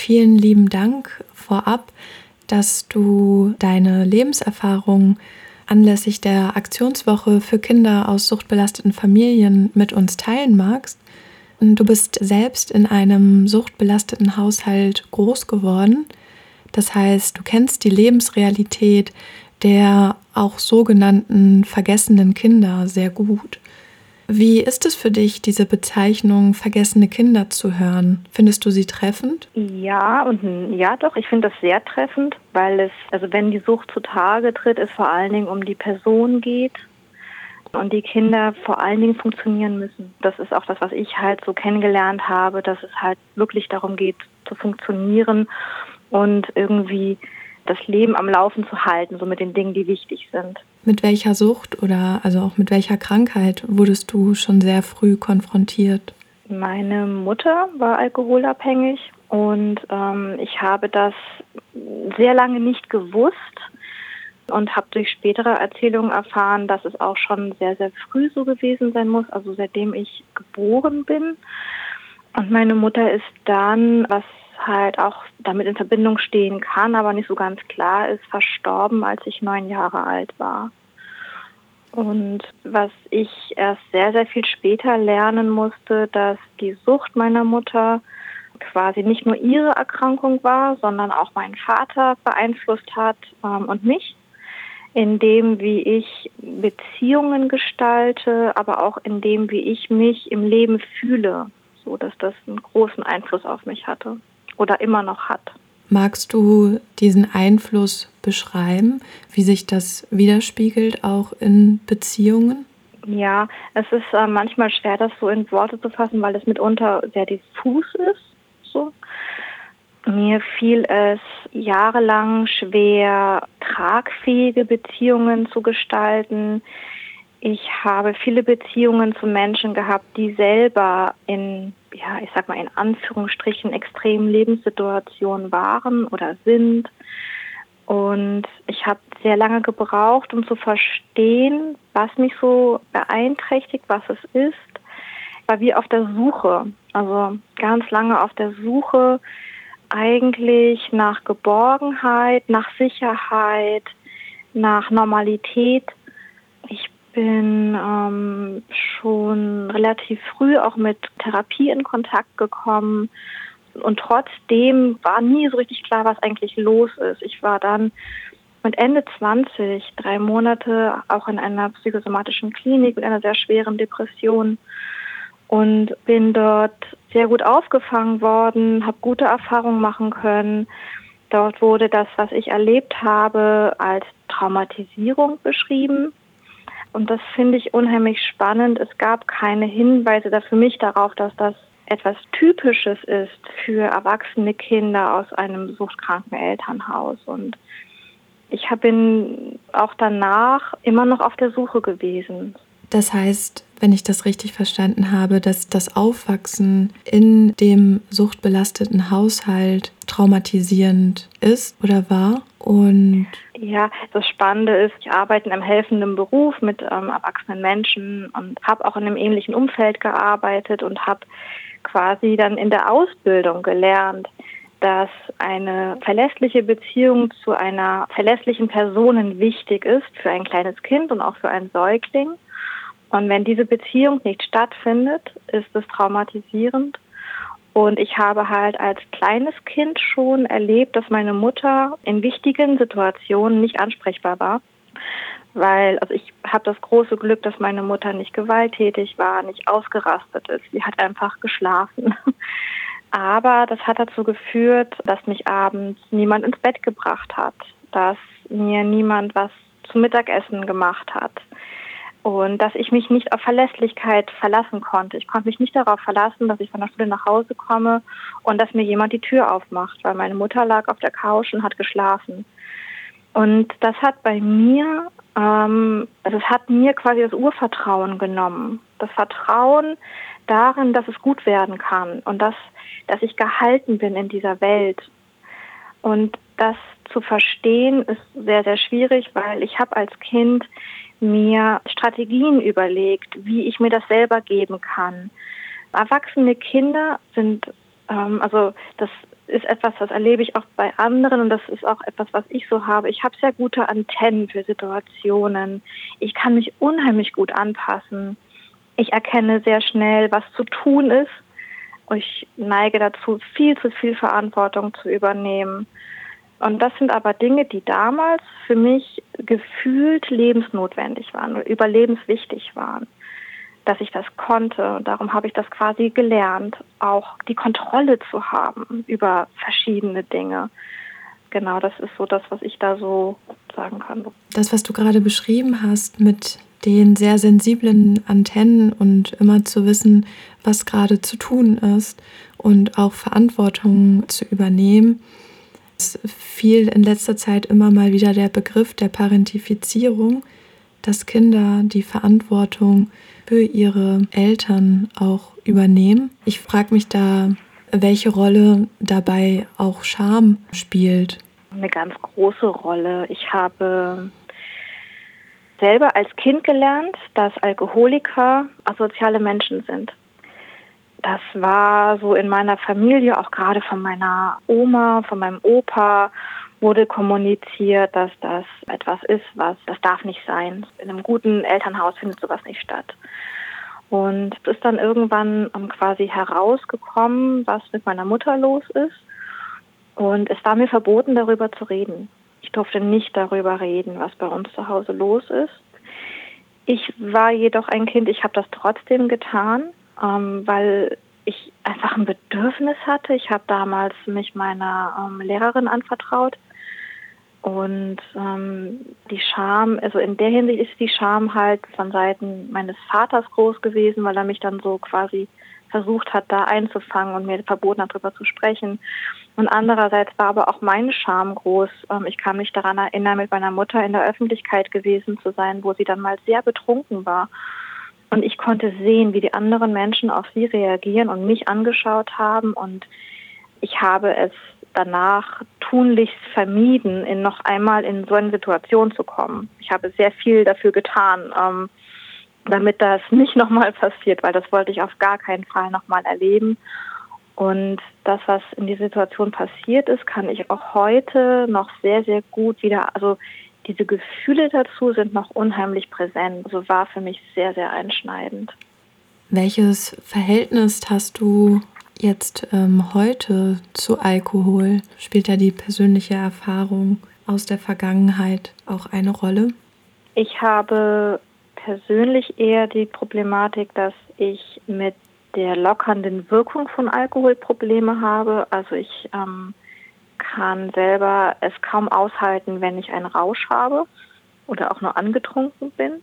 vielen lieben Dank vorab, dass du deine Lebenserfahrung anlässlich der Aktionswoche für Kinder aus suchtbelasteten Familien mit uns teilen magst. Du bist selbst in einem suchtbelasteten Haushalt groß geworden. Das heißt, du kennst die Lebensrealität der auch sogenannten vergessenen Kinder sehr gut. Wie ist es für dich, diese Bezeichnung vergessene Kinder zu hören? Findest du sie treffend? Ja und ja doch, ich finde das sehr treffend, weil es, also wenn die Sucht zutage tritt, es vor allen Dingen um die Person geht und die Kinder vor allen Dingen funktionieren müssen. Das ist auch das, was ich halt so kennengelernt habe, dass es halt wirklich darum geht, zu funktionieren und irgendwie das Leben am Laufen zu halten, so mit den Dingen, die wichtig sind. Mit welcher Sucht oder also auch mit welcher Krankheit wurdest du schon sehr früh konfrontiert? Meine Mutter war alkoholabhängig und ähm, ich habe das sehr lange nicht gewusst und habe durch spätere Erzählungen erfahren, dass es auch schon sehr, sehr früh so gewesen sein muss, also seitdem ich geboren bin. Und meine Mutter ist dann, was halt auch damit in Verbindung stehen kann, aber nicht so ganz klar ist, verstorben, als ich neun Jahre alt war. Und was ich erst sehr, sehr viel später lernen musste, dass die Sucht meiner Mutter quasi nicht nur ihre Erkrankung war, sondern auch meinen Vater beeinflusst hat ähm, und mich, in dem, wie ich Beziehungen gestalte, aber auch in dem, wie ich mich im Leben fühle, so dass das einen großen Einfluss auf mich hatte oder immer noch hat. Magst du diesen Einfluss beschreiben, wie sich das widerspiegelt auch in Beziehungen? Ja, es ist äh, manchmal schwer, das so in Worte zu fassen, weil es mitunter sehr diffus ist. So. Mir fiel es jahrelang schwer, tragfähige Beziehungen zu gestalten. Ich habe viele Beziehungen zu Menschen gehabt, die selber in ja, ich sag mal in Anführungsstrichen extremen Lebenssituationen waren oder sind. Und ich habe sehr lange gebraucht, um zu verstehen, was mich so beeinträchtigt, was es ist. Ich war wie auf der Suche, also ganz lange auf der Suche eigentlich nach Geborgenheit, nach Sicherheit, nach Normalität. Bin ähm, schon relativ früh auch mit Therapie in Kontakt gekommen. Und trotzdem war nie so richtig klar, was eigentlich los ist. Ich war dann mit Ende 20 drei Monate auch in einer psychosomatischen Klinik mit einer sehr schweren Depression und bin dort sehr gut aufgefangen worden, habe gute Erfahrungen machen können. Dort wurde das, was ich erlebt habe, als Traumatisierung beschrieben. Und das finde ich unheimlich spannend. Es gab keine Hinweise da für mich darauf, dass das etwas Typisches ist für erwachsene Kinder aus einem suchtkranken Elternhaus. Und ich bin auch danach immer noch auf der Suche gewesen. Das heißt, wenn ich das richtig verstanden habe, dass das Aufwachsen in dem suchtbelasteten Haushalt traumatisierend ist oder war und ja, das Spannende ist, ich arbeite in einem helfenden Beruf mit ähm, erwachsenen Menschen und habe auch in einem ähnlichen Umfeld gearbeitet und habe quasi dann in der Ausbildung gelernt, dass eine verlässliche Beziehung zu einer verlässlichen Person wichtig ist für ein kleines Kind und auch für einen Säugling. Und wenn diese Beziehung nicht stattfindet, ist es traumatisierend. Und ich habe halt als kleines Kind schon erlebt, dass meine Mutter in wichtigen Situationen nicht ansprechbar war. Weil, also ich habe das große Glück, dass meine Mutter nicht gewalttätig war, nicht ausgerastet ist. Sie hat einfach geschlafen. Aber das hat dazu geführt, dass mich abends niemand ins Bett gebracht hat, dass mir niemand was zum Mittagessen gemacht hat, und dass ich mich nicht auf Verlässlichkeit verlassen konnte. Ich konnte mich nicht darauf verlassen, dass ich von der Schule nach Hause komme und dass mir jemand die Tür aufmacht, weil meine Mutter lag auf der Couch und hat geschlafen. Und das hat bei mir, ähm, also es hat mir quasi das Urvertrauen genommen. Das Vertrauen darin, dass es gut werden kann und dass, dass ich gehalten bin in dieser Welt. Und das zu verstehen ist sehr, sehr schwierig, weil ich habe als Kind mir Strategien überlegt, wie ich mir das selber geben kann. Erwachsene Kinder sind, ähm, also das ist etwas, das erlebe ich auch bei anderen und das ist auch etwas, was ich so habe. Ich habe sehr gute Antennen für Situationen. Ich kann mich unheimlich gut anpassen. Ich erkenne sehr schnell, was zu tun ist. Ich neige dazu, viel zu viel Verantwortung zu übernehmen. Und das sind aber Dinge, die damals für mich gefühlt lebensnotwendig waren, überlebenswichtig waren dass ich das konnte. Und darum habe ich das quasi gelernt, auch die Kontrolle zu haben über verschiedene Dinge. Genau, das ist so das, was ich da so sagen kann. Das, was du gerade beschrieben hast mit den sehr sensiblen Antennen und immer zu wissen, was gerade zu tun ist und auch Verantwortung zu übernehmen. Es fiel in letzter Zeit immer mal wieder der Begriff der Parentifizierung, dass Kinder die Verantwortung für ihre Eltern auch übernehmen. Ich frage mich da, welche Rolle dabei auch Scham spielt. Eine ganz große Rolle. Ich habe selber als Kind gelernt, dass Alkoholiker asoziale Menschen sind. Das war so in meiner Familie, auch gerade von meiner Oma, von meinem Opa wurde kommuniziert, dass das etwas ist, was das darf nicht sein. In einem guten Elternhaus findet sowas nicht statt. Und es ist dann irgendwann quasi herausgekommen, was mit meiner Mutter los ist. Und es war mir verboten, darüber zu reden. Ich durfte nicht darüber reden, was bei uns zu Hause los ist. Ich war jedoch ein Kind, ich habe das trotzdem getan, ähm, weil ich einfach ein Bedürfnis hatte. Ich habe damals mich meiner ähm, Lehrerin anvertraut und ähm, die Scham, also in der Hinsicht ist die Scham halt von Seiten meines Vaters groß gewesen, weil er mich dann so quasi versucht hat, da einzufangen und mir verboten hat, darüber zu sprechen. Und andererseits war aber auch meine Scham groß. Ähm, ich kann mich daran erinnern, mit meiner Mutter in der Öffentlichkeit gewesen zu sein, wo sie dann mal sehr betrunken war. Und ich konnte sehen, wie die anderen Menschen auf sie reagieren und mich angeschaut haben. Und ich habe es danach tunlichst vermieden, in noch einmal in so eine Situation zu kommen. Ich habe sehr viel dafür getan, ähm, damit das nicht nochmal passiert, weil das wollte ich auf gar keinen Fall nochmal erleben. Und das, was in dieser Situation passiert ist, kann ich auch heute noch sehr, sehr gut wieder, also diese Gefühle dazu sind noch unheimlich präsent. Also war für mich sehr, sehr einschneidend. Welches Verhältnis hast du jetzt ähm, heute zu Alkohol? Spielt da die persönliche Erfahrung aus der Vergangenheit auch eine Rolle? Ich habe persönlich eher die Problematik, dass ich mit der lockernden Wirkung von Alkohol Probleme habe. Also ich ähm, kann selber es kaum aushalten, wenn ich einen Rausch habe oder auch nur angetrunken bin.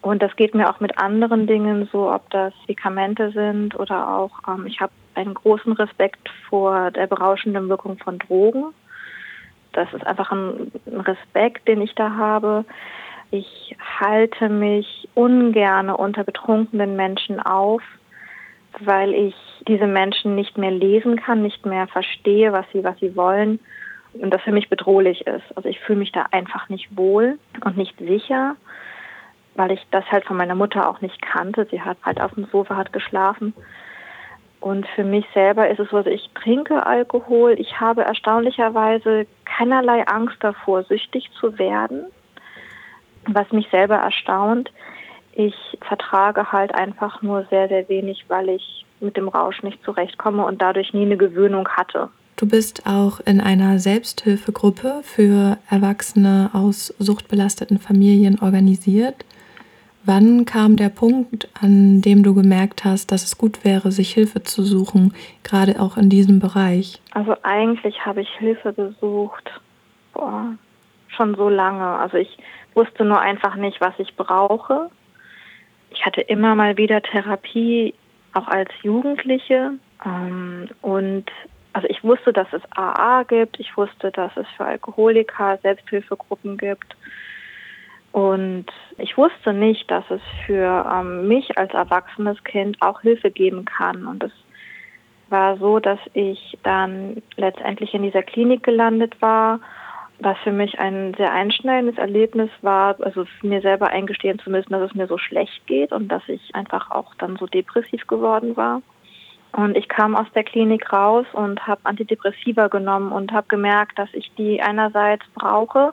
Und das geht mir auch mit anderen Dingen so, ob das Medikamente sind oder auch, ähm, ich habe einen großen Respekt vor der berauschenden Wirkung von Drogen. Das ist einfach ein, ein Respekt, den ich da habe. Ich halte mich ungern unter betrunkenen Menschen auf, weil ich diese Menschen nicht mehr lesen kann, nicht mehr verstehe, was sie, was sie wollen und das für mich bedrohlich ist. Also ich fühle mich da einfach nicht wohl und nicht sicher weil ich das halt von meiner Mutter auch nicht kannte. Sie hat halt auf dem Sofa hat geschlafen. Und für mich selber ist es so, also ich trinke Alkohol. Ich habe erstaunlicherweise keinerlei Angst davor, süchtig zu werden. Was mich selber erstaunt, ich vertrage halt einfach nur sehr, sehr wenig, weil ich mit dem Rausch nicht zurechtkomme und dadurch nie eine Gewöhnung hatte. Du bist auch in einer Selbsthilfegruppe für Erwachsene aus suchtbelasteten Familien organisiert. Wann kam der Punkt, an dem du gemerkt hast, dass es gut wäre, sich Hilfe zu suchen, gerade auch in diesem Bereich? Also eigentlich habe ich Hilfe gesucht, boah, schon so lange. Also ich wusste nur einfach nicht, was ich brauche. Ich hatte immer mal wieder Therapie, auch als Jugendliche. Ähm, und also ich wusste, dass es AA gibt. Ich wusste, dass es für Alkoholiker Selbsthilfegruppen gibt. Und ich wusste nicht, dass es für ähm, mich als erwachsenes Kind auch Hilfe geben kann. Und es war so, dass ich dann letztendlich in dieser Klinik gelandet war, was für mich ein sehr einschneidendes Erlebnis war, also mir selber eingestehen zu müssen, dass es mir so schlecht geht und dass ich einfach auch dann so depressiv geworden war. Und ich kam aus der Klinik raus und habe Antidepressiva genommen und habe gemerkt, dass ich die einerseits brauche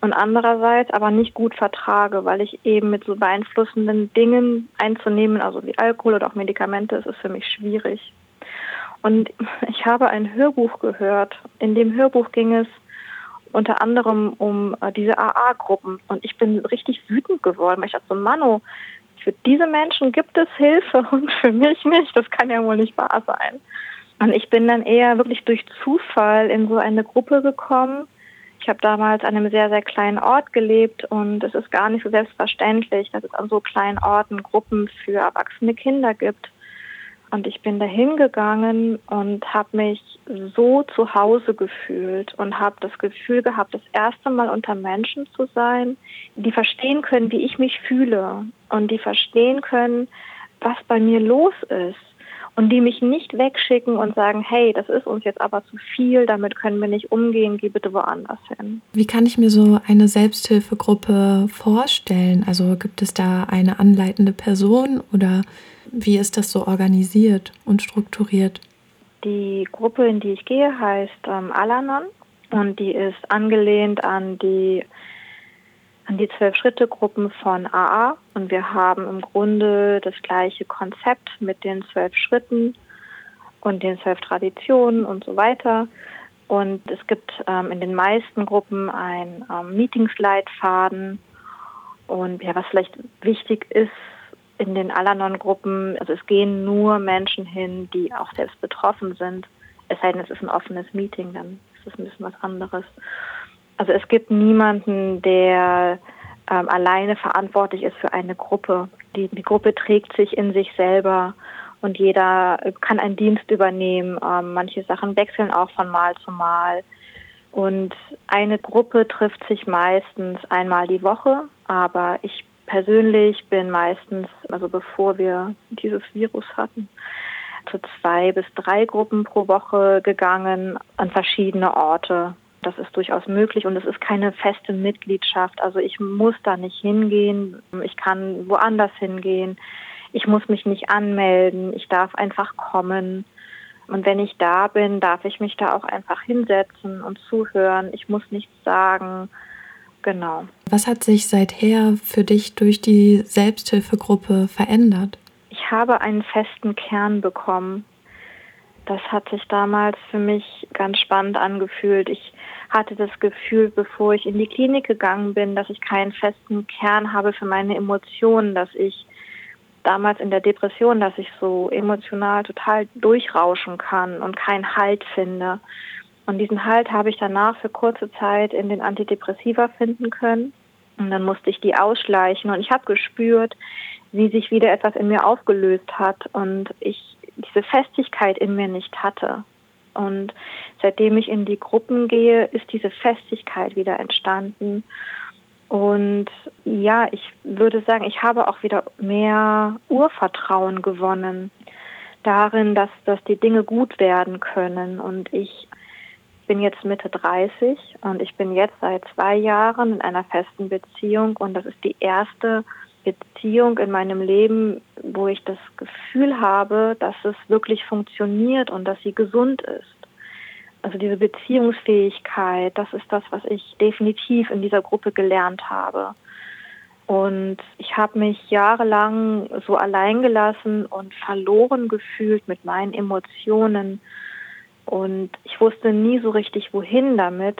und andererseits aber nicht gut vertrage, weil ich eben mit so beeinflussenden Dingen einzunehmen, also wie Alkohol oder auch Medikamente, ist es für mich schwierig. Und ich habe ein Hörbuch gehört. In dem Hörbuch ging es unter anderem um äh, diese AA-Gruppen. Und ich bin richtig wütend geworden, weil ich dachte so, Mano, für diese Menschen gibt es Hilfe und für mich nicht. Das kann ja wohl nicht wahr sein. Und ich bin dann eher wirklich durch Zufall in so eine Gruppe gekommen. Ich habe damals an einem sehr, sehr kleinen Ort gelebt und es ist gar nicht so selbstverständlich, dass es an so kleinen Orten Gruppen für erwachsene Kinder gibt. Und ich bin da hingegangen und habe mich so zu Hause gefühlt und habe das Gefühl gehabt, das erste Mal unter Menschen zu sein, die verstehen können, wie ich mich fühle und die verstehen können, was bei mir los ist und die mich nicht wegschicken und sagen, hey, das ist uns jetzt aber zu viel, damit können wir nicht umgehen, geh bitte woanders hin. Wie kann ich mir so eine Selbsthilfegruppe vorstellen? Also gibt es da eine anleitende Person oder wie ist das so organisiert und strukturiert? Die Gruppe, in die ich gehe, heißt ähm, Alanon und die ist angelehnt an die an die zwölf Schritte Gruppen von AA und wir haben im Grunde das gleiche Konzept mit den zwölf Schritten und den zwölf Traditionen und so weiter. Und es gibt ähm, in den meisten Gruppen einen ähm, Meetingsleitfaden. Und ja, was vielleicht wichtig ist, in den Alanon-Gruppen, also es gehen nur Menschen hin, die auch selbst betroffen sind. Es sei denn, es ist ein offenes Meeting, dann ist es ein bisschen was anderes. Also es gibt niemanden, der ähm, alleine verantwortlich ist für eine Gruppe. Die, die Gruppe trägt sich in sich selber und jeder kann einen Dienst übernehmen. Ähm, manche Sachen wechseln auch von Mal zu Mal. Und eine Gruppe trifft sich meistens einmal die Woche, aber ich persönlich bin meistens, also bevor wir dieses Virus hatten, zu zwei bis drei Gruppen pro Woche gegangen an verschiedene Orte. Das ist durchaus möglich und es ist keine feste Mitgliedschaft. Also ich muss da nicht hingehen. Ich kann woanders hingehen. Ich muss mich nicht anmelden. Ich darf einfach kommen. Und wenn ich da bin, darf ich mich da auch einfach hinsetzen und zuhören. Ich muss nichts sagen. Genau. Was hat sich seither für dich durch die Selbsthilfegruppe verändert? Ich habe einen festen Kern bekommen. Das hat sich damals für mich ganz spannend angefühlt. Ich hatte das Gefühl, bevor ich in die Klinik gegangen bin, dass ich keinen festen Kern habe für meine Emotionen, dass ich damals in der Depression, dass ich so emotional total durchrauschen kann und keinen Halt finde. Und diesen Halt habe ich danach für kurze Zeit in den Antidepressiva finden können. Und dann musste ich die ausschleichen und ich habe gespürt, wie sich wieder etwas in mir aufgelöst hat und ich diese Festigkeit in mir nicht hatte. Und seitdem ich in die Gruppen gehe, ist diese Festigkeit wieder entstanden. Und ja, ich würde sagen, ich habe auch wieder mehr Urvertrauen gewonnen darin, dass, dass die Dinge gut werden können. Und ich bin jetzt Mitte 30 und ich bin jetzt seit zwei Jahren in einer festen Beziehung und das ist die erste Beziehung in meinem Leben, wo ich das Gefühl habe, dass es wirklich funktioniert und dass sie gesund ist. Also diese Beziehungsfähigkeit, das ist das, was ich definitiv in dieser Gruppe gelernt habe. Und ich habe mich jahrelang so alleingelassen und verloren gefühlt mit meinen Emotionen und ich wusste nie so richtig, wohin damit.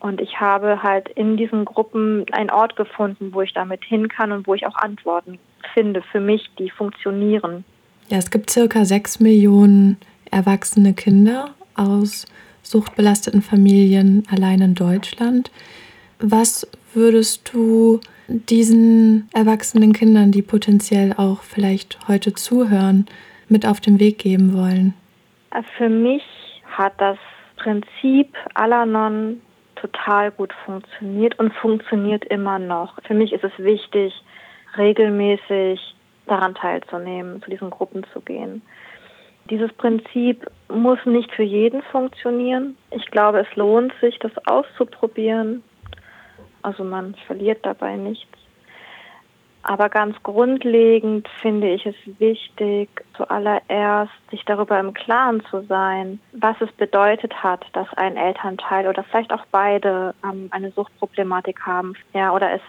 Und ich habe halt in diesen Gruppen einen Ort gefunden, wo ich damit hin kann und wo ich auch Antworten finde für mich, die funktionieren. Ja, es gibt circa sechs Millionen erwachsene Kinder aus suchtbelasteten Familien allein in Deutschland. Was würdest du diesen erwachsenen Kindern, die potenziell auch vielleicht heute zuhören, mit auf den Weg geben wollen? Für mich hat das Prinzip Alanon total gut funktioniert und funktioniert immer noch. Für mich ist es wichtig, regelmäßig daran teilzunehmen, zu diesen Gruppen zu gehen. Dieses Prinzip muss nicht für jeden funktionieren. Ich glaube, es lohnt sich, das auszuprobieren. Also man verliert dabei nichts. Aber ganz grundlegend finde ich es wichtig, zuallererst sich darüber im Klaren zu sein, was es bedeutet hat, dass ein Elternteil oder vielleicht auch beide ähm, eine Suchtproblematik haben, ja, oder es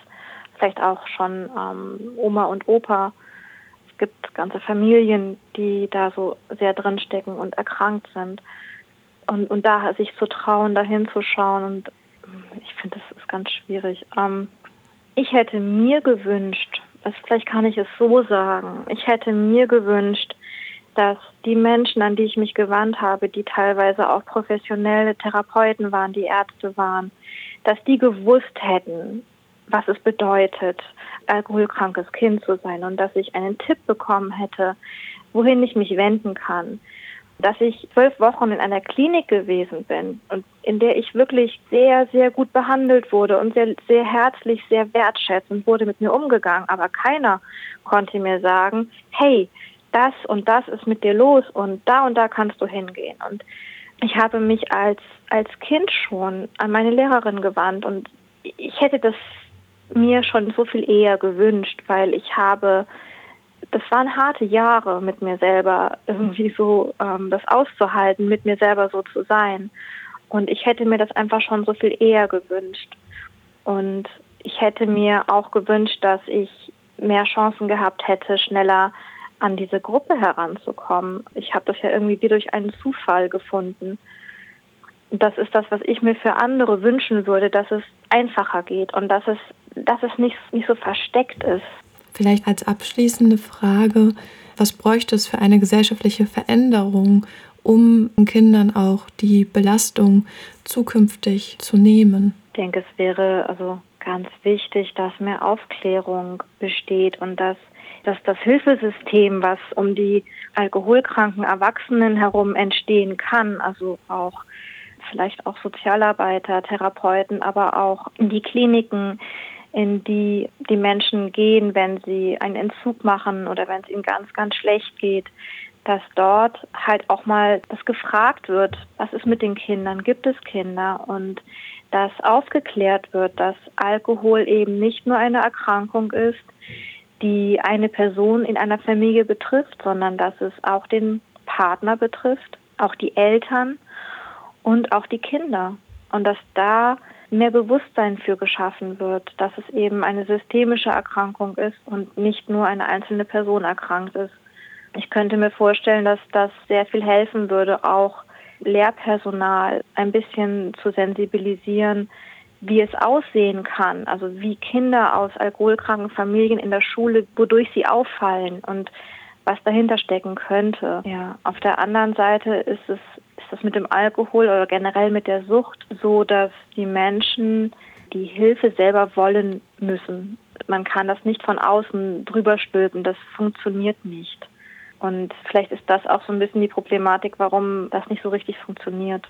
vielleicht auch schon ähm, Oma und Opa. Es gibt ganze Familien, die da so sehr drinstecken und erkrankt sind. Und, und da sich zu trauen, da hinzuschauen und ich finde, das ist ganz schwierig. Ähm, ich hätte mir gewünscht, also vielleicht kann ich es so sagen, ich hätte mir gewünscht, dass die Menschen, an die ich mich gewandt habe, die teilweise auch professionelle Therapeuten waren, die Ärzte waren, dass die gewusst hätten, was es bedeutet, alkoholkrankes Kind zu sein und dass ich einen Tipp bekommen hätte, wohin ich mich wenden kann. Dass ich zwölf Wochen in einer Klinik gewesen bin und in der ich wirklich sehr, sehr gut behandelt wurde und sehr, sehr herzlich, sehr wertschätzend wurde mit mir umgegangen. Aber keiner konnte mir sagen, hey, das und das ist mit dir los und da und da kannst du hingehen. Und ich habe mich als, als Kind schon an meine Lehrerin gewandt und ich hätte das mir schon so viel eher gewünscht, weil ich habe, das waren harte Jahre mit mir selber, irgendwie so ähm, das auszuhalten, mit mir selber so zu sein. Und ich hätte mir das einfach schon so viel eher gewünscht. Und ich hätte mir auch gewünscht, dass ich mehr Chancen gehabt hätte, schneller an diese Gruppe heranzukommen. Ich habe das ja irgendwie wie durch einen Zufall gefunden das ist das, was ich mir für andere wünschen würde, dass es einfacher geht und dass es, dass es nicht, nicht so versteckt ist. Vielleicht als abschließende Frage, was bräuchte es für eine gesellschaftliche Veränderung, um Kindern auch die Belastung zukünftig zu nehmen? Ich denke, es wäre also ganz wichtig, dass mehr Aufklärung besteht und dass, dass das Hilfesystem, was um die alkoholkranken Erwachsenen herum entstehen kann, also auch vielleicht auch Sozialarbeiter, Therapeuten, aber auch die Kliniken, in die die Menschen gehen, wenn sie einen Entzug machen oder wenn es ihnen ganz, ganz schlecht geht, dass dort halt auch mal das gefragt wird, was ist mit den Kindern, gibt es Kinder und dass aufgeklärt wird, dass Alkohol eben nicht nur eine Erkrankung ist, die eine Person in einer Familie betrifft, sondern dass es auch den Partner betrifft, auch die Eltern und auch die Kinder. Und dass da mehr Bewusstsein für geschaffen wird, dass es eben eine systemische Erkrankung ist und nicht nur eine einzelne Person erkrankt ist. Ich könnte mir vorstellen, dass das sehr viel helfen würde, auch Lehrpersonal ein bisschen zu sensibilisieren, wie es aussehen kann, also wie Kinder aus alkoholkranken Familien in der Schule, wodurch sie auffallen und was dahinter stecken könnte. Ja, auf der anderen Seite ist es das mit dem Alkohol oder generell mit der Sucht so, dass die Menschen die Hilfe selber wollen müssen. Man kann das nicht von außen drüber stülpen, das funktioniert nicht. Und vielleicht ist das auch so ein bisschen die Problematik, warum das nicht so richtig funktioniert.